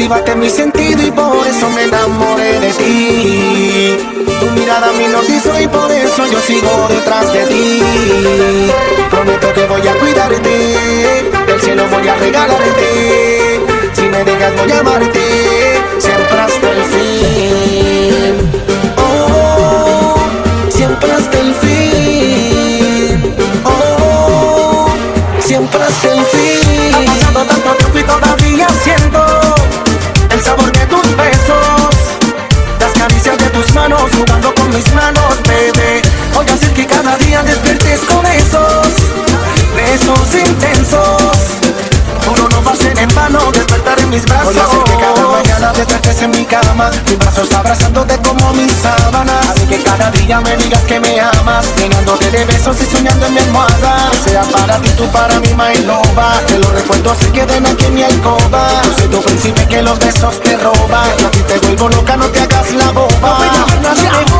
activaste mi sentido y por eso me enamoré de ti. Tu mirada me hipnotizó y por eso yo sigo detrás de ti. Prometo que voy a cuidarte, del cielo voy a regalarte. Si me dejas voy a amarte, siempre hasta el fin. Oh, siempre hasta el fin. Oh, siempre hasta el fin. Ha pasado tanto mis brazos. Voy a hacer que cada mañana despiertes en mi cama, mis brazos abrazándote como mis sábanas. Así que cada día me digas que me amas, llenándote de besos y soñando en mi almohada. Que sea para ti, tú para mí, my loba. Que los recuerdos se queden aquí en mi alcoba. Yo soy tu príncipe que los besos te roba. Yo a ti te vuelvo loca, no te hagas la boba. No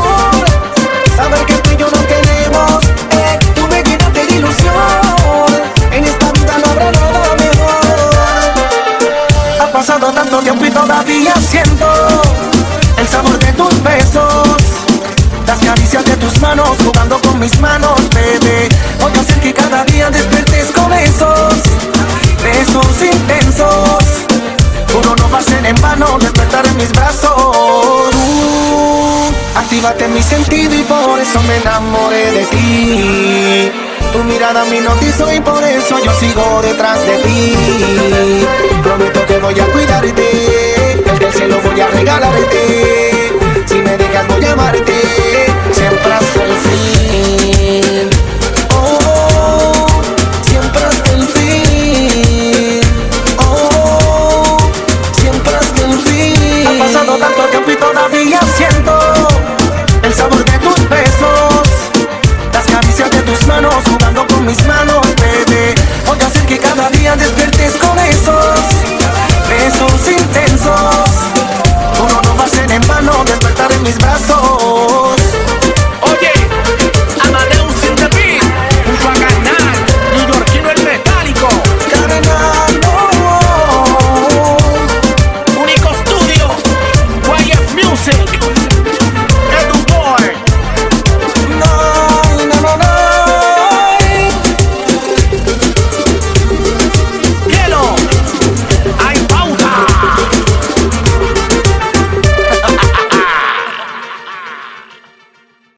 pasado tanto tiempo y todavía siento el sabor de tus besos. Las caricias de tus manos, jugando con mis manos, bebé. Voy a hacer que cada día despiertes con esos besos intensos. Uno no va a ser en vano despertar en mis brazos. Tú activaste mi sentido y por eso me enamoré de ti. Mirada me y por eso yo sigo detrás de ti. Prometo que voy a cuidarte, el cielo voy a regalarte. Mis brazos.